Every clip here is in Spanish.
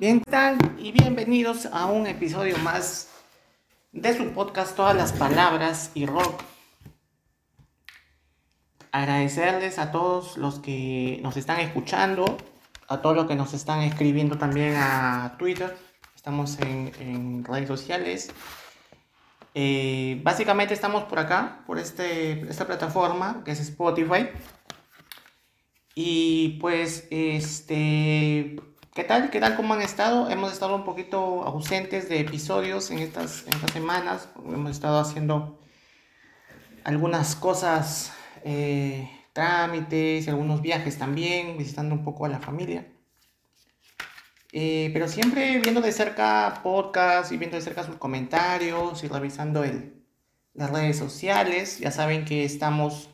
Bien, ¿qué tal? Y bienvenidos a un episodio más de su podcast Todas las Palabras y Rock. Agradecerles a todos los que nos están escuchando, a todos los que nos están escribiendo también a Twitter. Estamos en, redes sociales. Eh, básicamente estamos por acá, por este, esta plataforma que es Spotify. Y pues, este, ¿qué tal? ¿Qué tal? ¿Cómo han estado? Hemos estado un poquito ausentes de episodios en estas, estas semanas. Hemos estado haciendo algunas cosas, eh, trámites, algunos viajes también, visitando un poco a la familia. Eh, pero siempre viendo de cerca podcast y viendo de cerca sus comentarios y revisando el, las redes sociales. Ya saben que estamos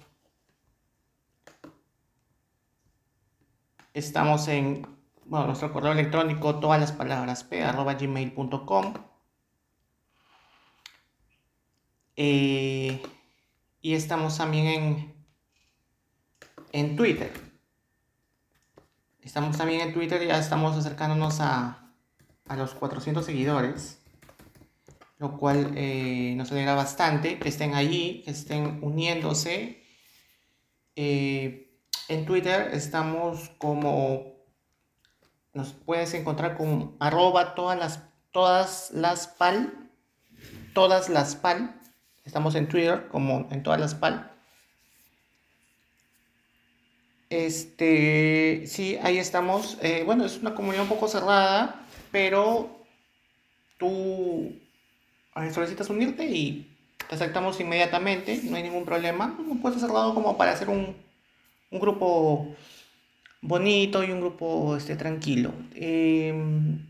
Estamos en bueno, nuestro correo electrónico, todas las palabras p, arroba gmail.com. Eh, y estamos también en, en Twitter. Estamos también en Twitter, ya estamos acercándonos a, a los 400 seguidores, lo cual eh, nos alegra bastante que estén allí, que estén uniéndose. Eh, en Twitter estamos como, nos puedes encontrar con arroba todas las, todas las pal, todas las pal. Estamos en Twitter como en todas las pal. Este, sí, ahí estamos. Eh, bueno, es una comunidad un poco cerrada, pero tú solicitas unirte y te aceptamos inmediatamente, no hay ningún problema. No puedes cerrado como para hacer un, un grupo bonito y un grupo este, tranquilo. Em,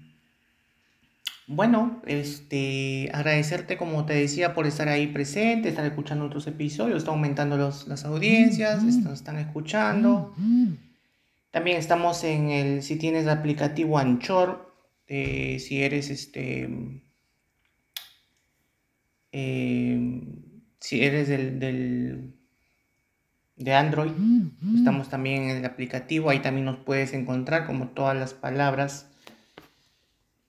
bueno, este, agradecerte, como te decía, por estar ahí presente, estar escuchando otros episodios, está aumentando las audiencias, nos están escuchando. También estamos en el, si tienes el aplicativo Anchor, eh, si eres este, em, si eres del de Android. Estamos también en el aplicativo, ahí también nos puedes encontrar como todas las palabras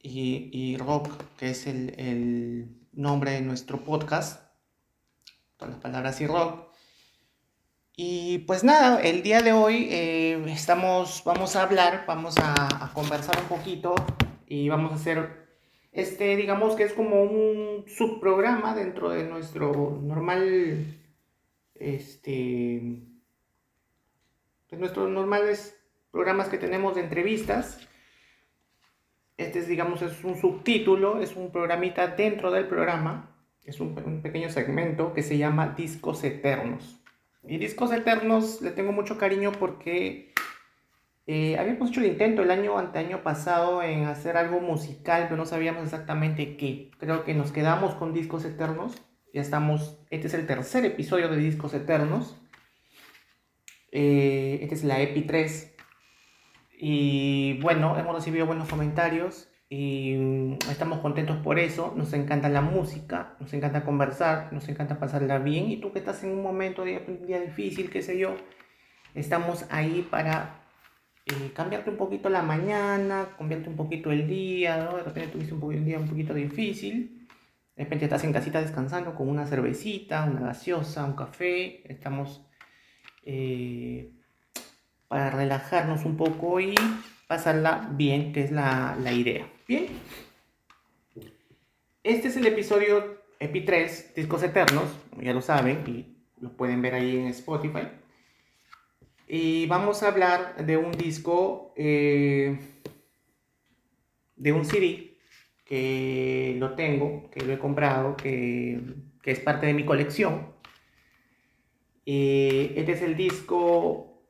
y, rock, que es el, nombre de nuestro podcast. Todas las palabras y rock. Y pues nada, el día de hoy eh, estamos, vamos a hablar, vamos a, a, conversar un poquito y vamos a hacer este, digamos que es como un subprograma dentro de nuestro normal este, pues nuestros normales programas que tenemos de entrevistas. Este es, digamos, es un subtítulo, es un programita dentro del programa, es un, pequeño segmento que se llama Discos Eternos. Y Discos Eternos le tengo mucho cariño porque eh, habíamos hecho el intento el año anteaño pasado en hacer algo musical, pero no sabíamos exactamente qué. Creo que nos quedamos con Discos Eternos ya estamos, este es el tercer episodio de Discos Eternos. Eh, este es la EPI 3. Y bueno, hemos recibido buenos comentarios y mm, estamos contentos por eso. Nos encanta la música, nos encanta conversar, nos encanta pasarla bien. Y tú que estás en un momento, de día difícil, qué sé yo, estamos ahí para eh, cambiarte un poquito la mañana, cambiarte un poquito el día, ¿no? De repente tuviste un día un poquito difícil de repente estás en casita descansando con una cervecita, una gaseosa, un café. Estamos eh, para relajarnos un poco y pasarla bien, que es la, idea. Bien. Este es el episodio EPI 3, Discos Eternos, ya lo saben, y lo pueden ver ahí en Spotify. Y vamos a hablar de un disco, eh, de un CD que lo tengo, que lo he comprado, que, es parte de mi colección. Eh, este es el disco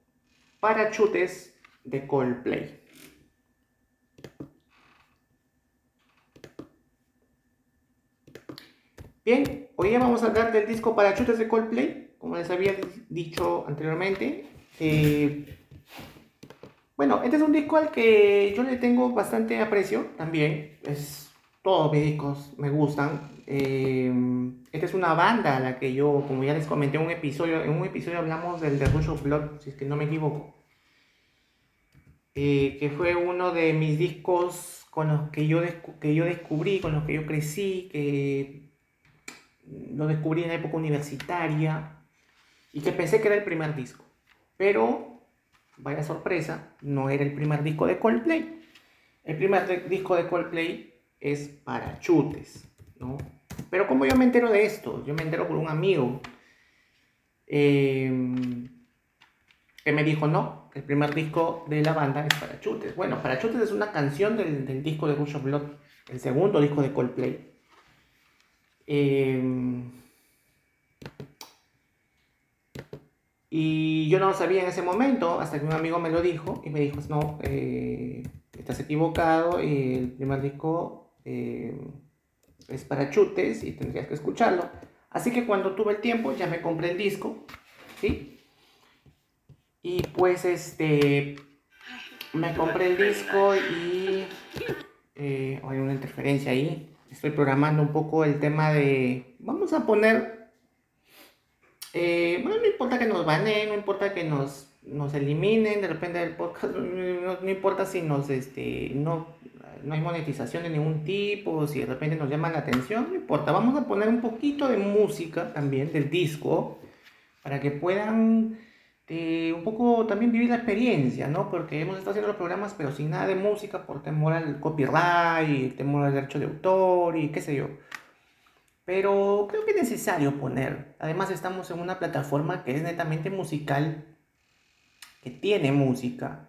Parachutes de Coldplay. Bien, hoy vamos a hablar del disco Parachutes de Coldplay, como les había dicho anteriormente. Eh, bueno, este es un disco al que yo le tengo bastante aprecio también. Es todos mis discos me gustan. Eh, esta es una banda a la que yo, como ya les comenté en un episodio, en un episodio hablamos del The Rush of Blood, si es que no me equivoco. eh, que fue uno de mis discos con los que yo, que yo descubrí, con los que yo crecí, que lo descubrí en la época universitaria y que pensé que era el primer disco. Pero, vaya sorpresa, no era el primer disco de Coldplay. El primer disco de Coldplay es para chutes, ¿no? Pero como yo me entero de esto, yo me entero por un amigo em, que me dijo, no, el primer disco de la banda es para chutes. Bueno, para chutes es una canción del, disco de Rush of Blood, el segundo disco de Coldplay. Em, y yo no lo sabía en ese momento, hasta que un amigo me lo dijo y me dijo, no, eh, estás equivocado, el primer disco eh, es para chutes y tendrías que escucharlo. Así que cuando tuve el tiempo ya me compré el disco, ¿sí? Y pues este, me compré el disco y eh, hay una interferencia ahí. Estoy programando un poco el tema de, vamos a poner, eh, bueno, no importa que nos baneen, no importa que nos, nos eliminen de repente del podcast, no, no importa si nos, este, no no hay monetización de ningún tipo, si de repente nos llaman la atención, no importa, vamos a poner un poquito de música también del disco para que puedan eh, un poco también vivir la experiencia, ¿no? Porque hemos estado haciendo los programas pero sin nada de música por temor al copyright, temor al derecho de autor y qué sé yo. Pero creo que es necesario poner. Además estamos en una plataforma que es netamente musical, que tiene música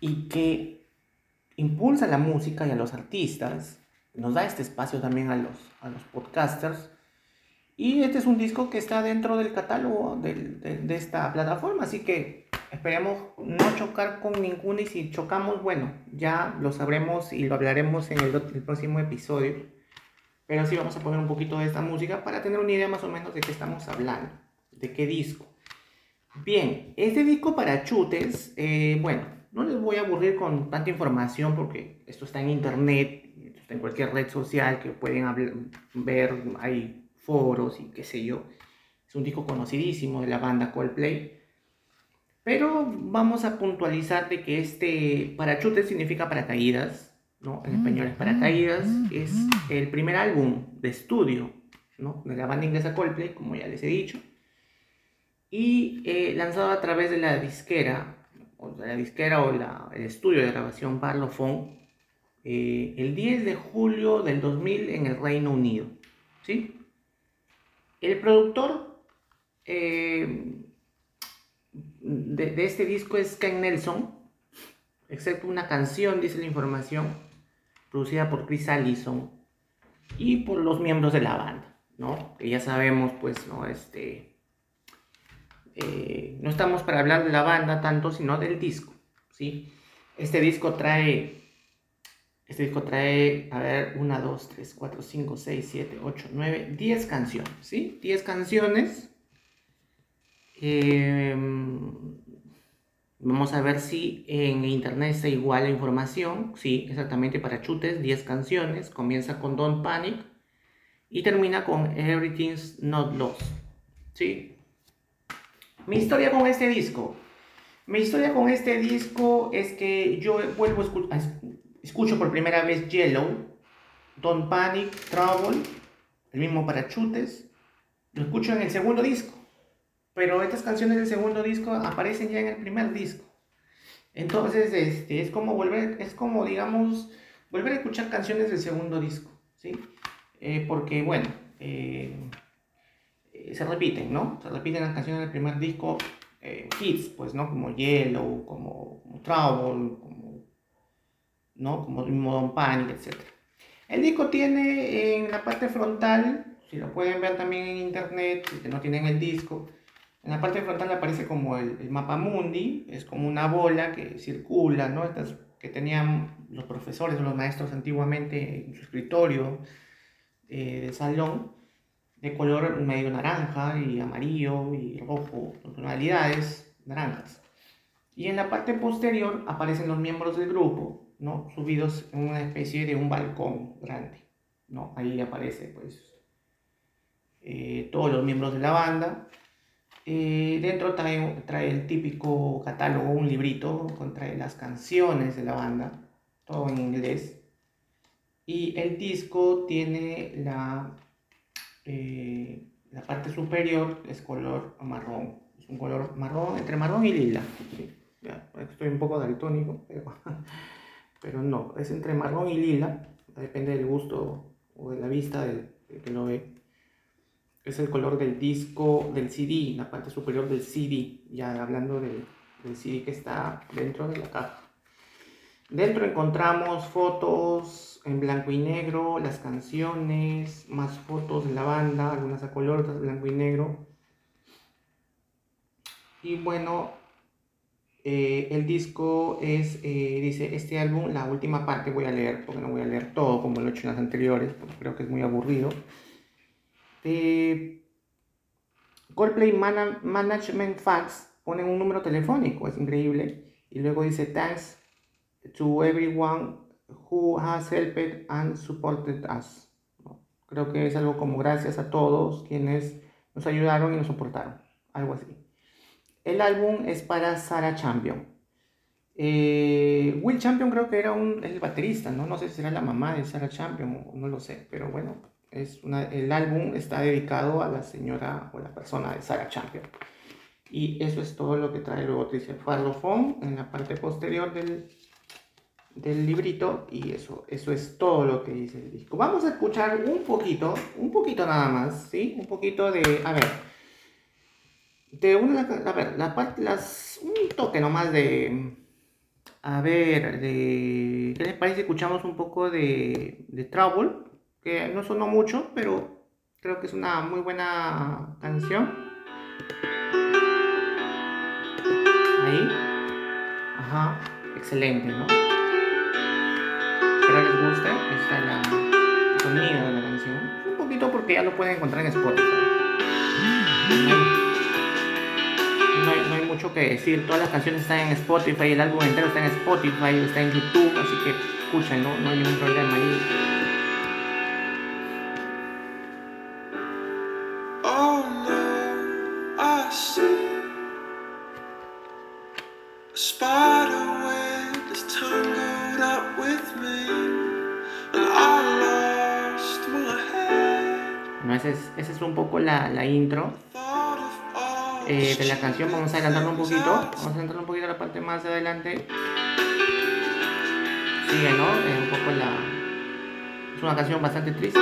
y que impulsa la música y a los artistas, nos da este espacio también a los, a los podcasters. Y este es un disco que está dentro del catálogo de, de, esta plataforma, así que esperemos no chocar con ninguno y si chocamos, bueno, ya lo sabremos y lo hablaremos en el, el próximo episodio. Pero sí vamos a poner un poquito de esta música para tener una idea más o menos de qué estamos hablando, de qué disco. Bien, este disco para chutes, eh, bueno, no les voy a aburrir con tanta información porque esto está en internet, está en cualquier red social que pueden ver, hay foros y qué sé yo. Es un disco conocidísimo de la banda Coldplay. Pero vamos a puntualizar de que este parachute significa paracaídas, ¿no? En español es paracaídas, es el primer álbum de estudio, ¿no? De la banda inglesa Coldplay, como ya les he dicho. Y eh, lanzado a través de la disquera o la disquera o el estudio de grabación Parlophone eh, el 10 de julio del 2000 en el Reino Unido. ¿sí? El productor eh, de, este disco es Ken Nelson, excepto una canción, dice la información, producida por Chris Allison y por los miembros de la banda, ¿no? Que ya sabemos, pues, ¿no? Este, eh, no estamos para hablar de la banda tanto, sino del disco, ¿sí? Este disco trae, este disco trae, a ver, 1, 2, 3, 4, 5, 6, 7, 8, 9, 10 canciones, ¿sí? 10 canciones. Eh, vamos a ver si en internet está igual la información, sí, exactamente para chutes, 10 canciones, comienza con Don't Panic y termina con Everything's Not Lost, ¿sí? Mi historia con este disco. Mi historia con este disco es que yo vuelvo a, escucho por primera vez Yellow, Don't Panic, Trouble, el mismo para chutes. Lo escucho en el segundo disco. Pero estas canciones del segundo disco aparecen ya en el primer disco. Entonces, este, es como volver, es como, digamos, volver a escuchar canciones del segundo disco, ¿sí? Eh, porque, bueno, eh, eh, se repiten, ¿no? Se repiten las canciones del primer disco, eh, hits, pues, ¿no? Como Yellow, como, Trouble, como, ¿no? Como Don Panic, etc. El disco tiene en la parte frontal, si lo pueden ver también en internet, si no tienen el disco, en la parte frontal aparece como el, mapa mundi, es como una bola que circula, ¿no? Estas que tenían los profesores o los maestros antiguamente en su escritorio eh, de salón de color medio naranja y amarillo y rojo, tonalidades naranjas. Y en la parte posterior aparecen los miembros del grupo, ¿no? Subidos en una especie de un balcón grande, ¿no? Ahí aparece, pues, eh, todos los miembros de la banda. Eh, dentro trae, trae el típico catálogo, un librito, trae las canciones de la banda, todo en inglés. Y el disco tiene la, eh, la parte superior, es color marrón. Es un color marrón, entre marrón y lila. estoy un poco daltónico, pero, pero no, es entre marrón y lila, depende del gusto o de la vista del que lo ve es el color del disco, del CD, la parte superior del CD, ya hablando del, del CD que está dentro de la caja. Dentro encontramos fotos en blanco y negro, las canciones, más fotos de la banda, algunas a color, otras blanco y negro. Y bueno, eh, el disco es, eh, dice, este álbum, la última parte voy a leer, porque no voy a leer todo como lo he hecho en las anteriores, porque creo que es muy aburrido. Eh, Coldplay Management Facts ponen un número telefónico, es increíble. Y luego dice, thanks to everyone who has helped and supported us. Creo que es algo como gracias a todos quienes nos ayudaron y nos soportaron. Algo así. El álbum es para Sarah Champion. Eh, Will Champion creo que era un, el baterista, ¿no? No sé si era la mamá de Sarah Champion, no lo sé, pero bueno, es una, el álbum está dedicado a la señora o la persona de Sarah Champion. Y eso es todo lo que trae luego dice Farlofón en la parte posterior del, del librito y eso, eso es todo lo que dice el disco. Vamos a escuchar un poquito, un poquito nada más, ¿sí? Un poquito de, a ver, de una, a ver, la parte, las, un toque nomás de, a ver, de, ¿qué les parece? Escuchamos un poco de, de Trouble que no sonó mucho, pero creo que es una muy buena canción. Ahí. Ajá, excelente, ¿no? Espero les guste. Esta es sonido de la canción. Un poquito porque ya lo pueden encontrar en Spotify. No hay, no hay, mucho que decir. Todas las canciones están en Spotify, el álbum entero está en Spotify, está en YouTube, así que escuchen, no, no hay ningún problema ahí. Esa es, un poco la, la intro eh, de la canción. Vamos a adelantarlo un poquito. Vamos a adelantarlo un poquito a la parte más adelante. Sigue, ¿no? Eh, un poco la... Es una canción bastante triste.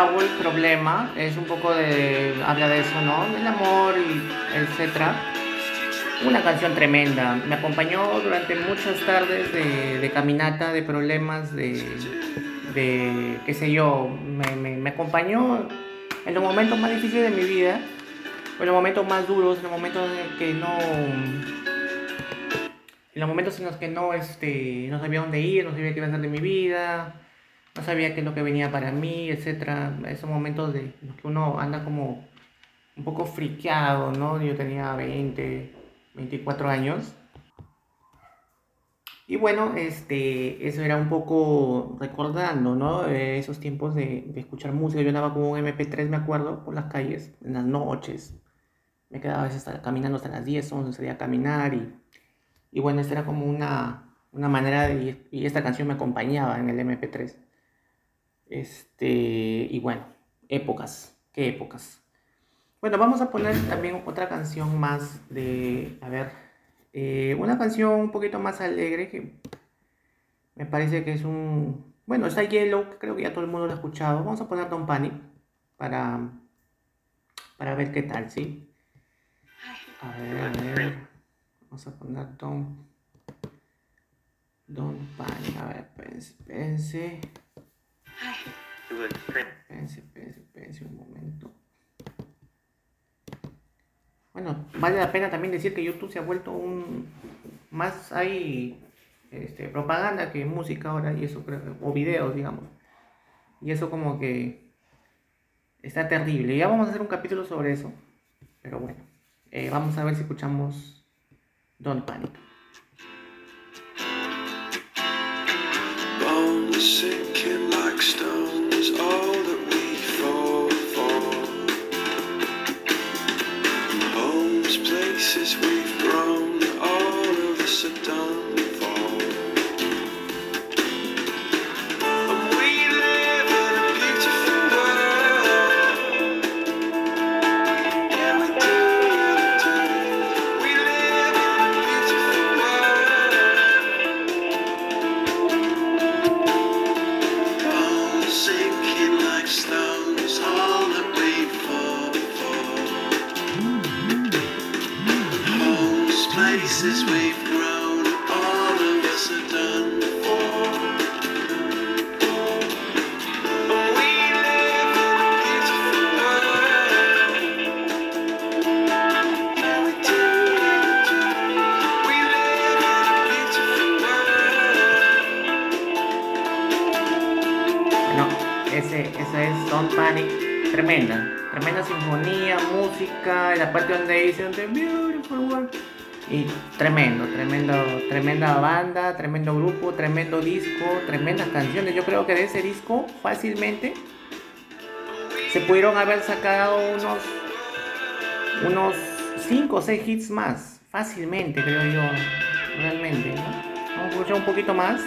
El problema, es un poco de, habla de eso, ¿no? Del amor y etcétera. Una canción tremenda, me acompañó durante muchas tardes de, caminata, de problemas, de, de qué sé yo, me, me, me, acompañó en los momentos más difíciles de mi vida, en los momentos más duros, en los momentos en que no... En los momentos en los que no, este, no sabía dónde ir, no sabía qué iba a hacer de mi vida, no sabía qué es lo que venía para mí, etcétera. Esos momentos de que uno anda como un poco friqueado, ¿no? Yo tenía 20, 24 años. Y bueno, este, eso era un poco recordando, ¿no? Esos tiempos de, escuchar música. Yo andaba con un MP3, me acuerdo, por las calles, en las noches. Me quedaba a veces caminando hasta las 10, 11, salía a caminar y, y bueno, esta era como una, una manera de... Y esta canción me acompañaba en el MP3. Este, y bueno, épocas, qué épocas. Bueno, vamos a poner también otra canción más de, a ver, eh, una canción un poquito más alegre que me parece que es un, bueno, está Yellow, creo que ya todo el mundo lo ha escuchado. Vamos a poner Don Panic para, para ver qué tal, ¿sí? A ver, a ver. Vamos a poner Don, Don Panic, a ver, pense, pense. Espérense, espérense, espérense un momento. Bueno, vale la pena también decir que YouTube se ha vuelto un... Más hay este, propaganda que música ahora y eso creo, o videos, digamos. Y eso como que está terrible. Ya vamos a hacer un capítulo sobre eso. Pero bueno, eh, vamos a ver si escuchamos Don't Panic. Stones, all that we fall for. Homes, places we've grown, all of us are done. Tremenda, tremenda sinfonía, música, la parte donde dicen The Beautiful World. Y tremendo, tremendo, tremenda banda, tremendo grupo, tremendo disco, tremendas canciones. Yo creo que de ese disco fácilmente se pudieron haber sacado unos unos 5 o 6 hits más. Fácilmente, creo yo. Realmente. Vamos a escuchar un poquito más.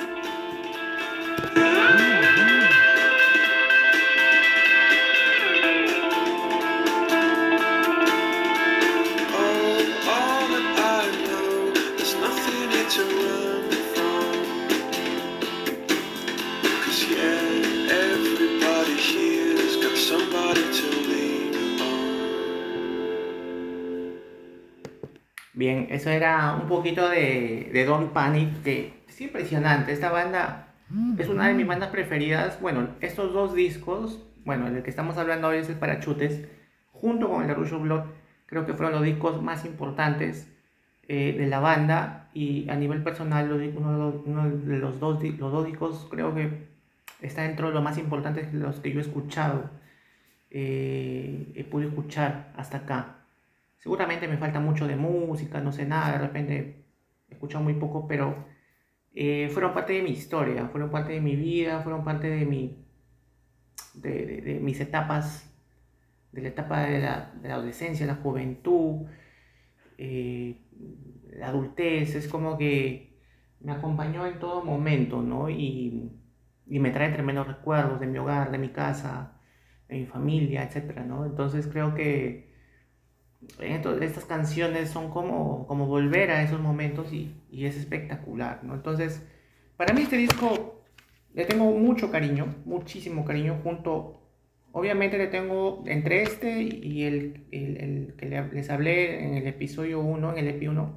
Eso era un poquito de, de Don't Panic, que es impresionante. Esta banda es una de mis bandas preferidas. Bueno, estos dos discos, bueno, el que estamos hablando hoy es el Parachutes, junto con el de Rush of Blood, creo que fueron los discos más importantes eh, de la banda. Y a nivel personal, uno, de los dos, los dos discos creo que está dentro de los más importantes de los que yo he escuchado, eh, he podido escuchar hasta acá. Seguramente me falta mucho de música, no sé nada, de repente he escuchado muy poco, pero eh, fueron parte de mi historia, fueron parte de mi vida, fueron parte de, mi, de, mis etapas, de la etapa de la, adolescencia, la juventud, eh, la adultez, es como que me acompañó en todo momento, ¿no? Y, y me trae tremendos recuerdos de mi hogar, de mi casa, de mi familia, etc. ¿no? Entonces creo que estas canciones son como, como volver a esos momentos y, y, es espectacular, ¿no? Entonces, para mí este disco le tengo mucho cariño, muchísimo cariño, junto, obviamente le tengo entre este y el, el, el que les hablé en el episodio 1, en el EP 1,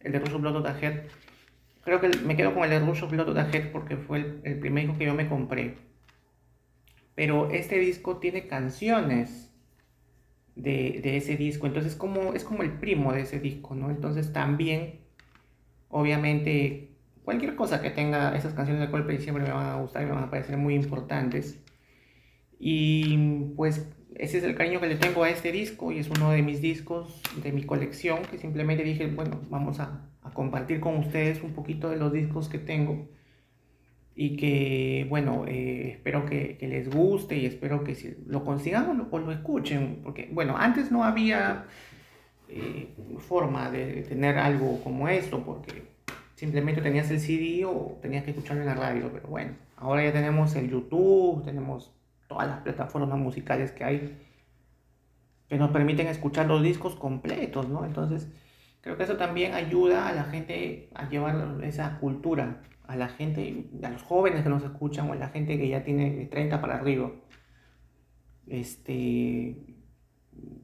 el de Rush of Blood Head. Creo que me quedo con el de Rush of Blood Head porque fue el, el primer disco que yo me compré. Pero este disco tiene canciones de, ese disco. Entonces como, es como el primo de ese disco, ¿no? Entonces también, obviamente, cualquier cosa que tenga esas canciones de Coldplay siempre me van a gustar y me van a parecer muy importantes. Y pues ese es el cariño que le tengo a este disco y es uno de mis discos de mi colección que simplemente dije, bueno, vamos a compartir con ustedes un poquito de los discos que tengo y que, bueno, eh, espero que, les guste y espero que si lo consigan o lo, escuchen, porque, bueno, antes no había eh, forma de tener algo como esto, porque simplemente tenías el CD o tenías que escucharlo en la radio, pero bueno, ahora ya tenemos el YouTube, tenemos todas las plataformas musicales que hay que nos permiten escuchar los discos completos, ¿no? Entonces, creo que eso también ayuda a la gente a llevar esa cultura a la gente, a los jóvenes que nos escuchan o a la gente que ya tiene 30 para arriba, este,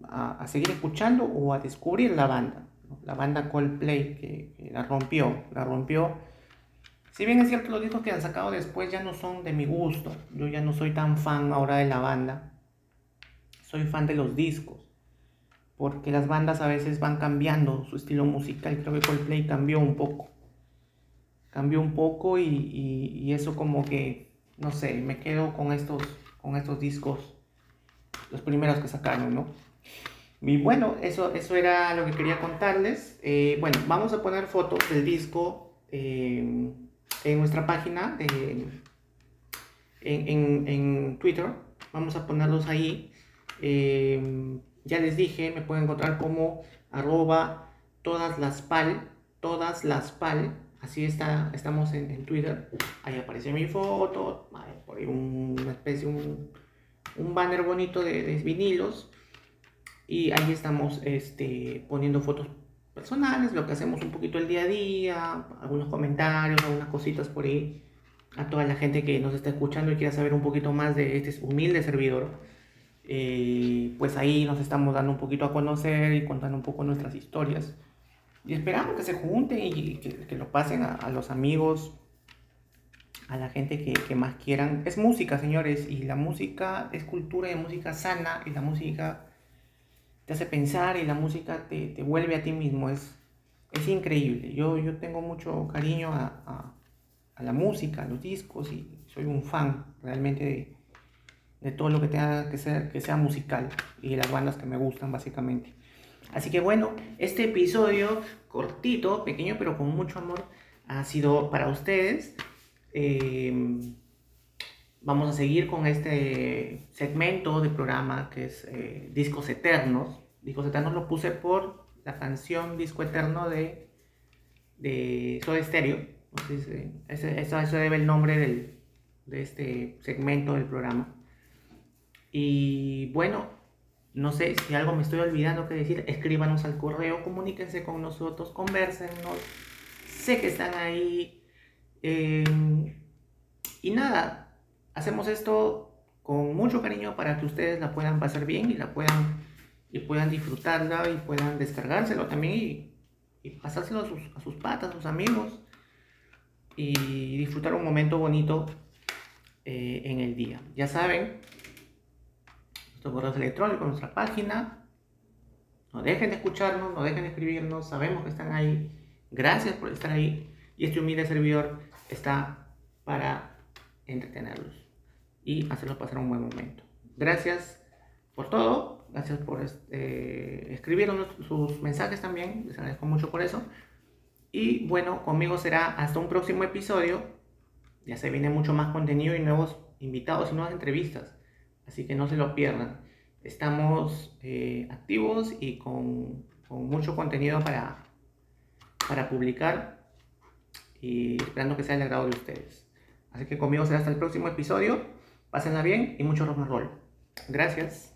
a, seguir escuchando o a descubrir la banda, la banda Coldplay que, la rompió, la rompió Si bien es cierto, los discos que han sacado después ya no son de mi gusto. Yo ya no soy tan fan ahora de la banda. Soy fan de los discos. Porque las bandas a veces van cambiando su estilo musical. Creo que Coldplay cambió un poco. Cambió un poco y, eso como que, no sé, me quedo con estos, con estos discos. Los primeros que sacaron, ¿no? Y bueno, eso, eso era lo que quería contarles. Eh, bueno, vamos a poner fotos del disco eh, en nuestra página en, en, Twitter. Vamos a ponerlos ahí. Eh, ya les dije, me pueden encontrar como arroba todas las pal, todas las pal. Así está, estamos en, Twitter. Ahí aparece mi foto, por ahí una especie, un, un banner bonito de, de vinilos y ahí estamos este, poniendo fotos personales, lo que hacemos un poquito el día a día, algunos comentarios, algunas cositas por ahí. A toda la gente que nos está escuchando y quiera saber un poquito más de este humilde servidor, eh, pues ahí nos estamos dando un poquito a conocer y contando un poco nuestras historias. Y esperamos que se junten y que, lo pasen a, los amigos, a la gente que, más quieran. Es música, señores, y la música es cultura y música sana, y la música te hace pensar y la música te, te vuelve a ti mismo. Es, es increíble. Yo, yo tengo mucho cariño a, a, a, la música, a los discos y soy un fan realmente de, de todo lo que tenga que ser, que sea musical y de las bandas que me gustan básicamente. Así que bueno, este episodio cortito, pequeño, pero con mucho amor, ha sido para ustedes. Eh, vamos a seguir con este segmento de programa que es eh, Discos Eternos. Discos Eternos lo puse por la canción Disco Eterno de, de Soda Stereo. eso, debe el nombre del, de este segmento del programa. Y bueno, no sé si algo me estoy olvidando que decir, escríbanos al correo, comuníquense con nosotros, conversenos. Sé que están ahí. Eh, y nada, hacemos esto con mucho cariño para que ustedes la puedan pasar bien y la puedan y puedan disfrutarla y puedan descargárselo también y, pasárselo a sus, a sus patas, a sus amigos y disfrutar un momento bonito eh, en el día. Ya saben, nuestros correos electrónicos, nuestra página. No dejen de escucharnos, no dejen de escribirnos, sabemos que están ahí. Gracias por estar ahí. Y este humilde servidor está para entretenerlos y hacerlos pasar un buen momento. Gracias por todo, gracias por este, escribirnos sus mensajes también, les agradezco mucho por eso. Y bueno, conmigo será hasta un próximo episodio. Ya se viene mucho más contenido y nuevos invitados y nuevas entrevistas. Así que no se lo pierdan. Estamos eh, activos y con, mucho contenido para, para publicar y esperando que sea el agrado de ustedes. Así que conmigo será hasta el próximo episodio. Pásenla bien y mucho rock and roll. Gracias.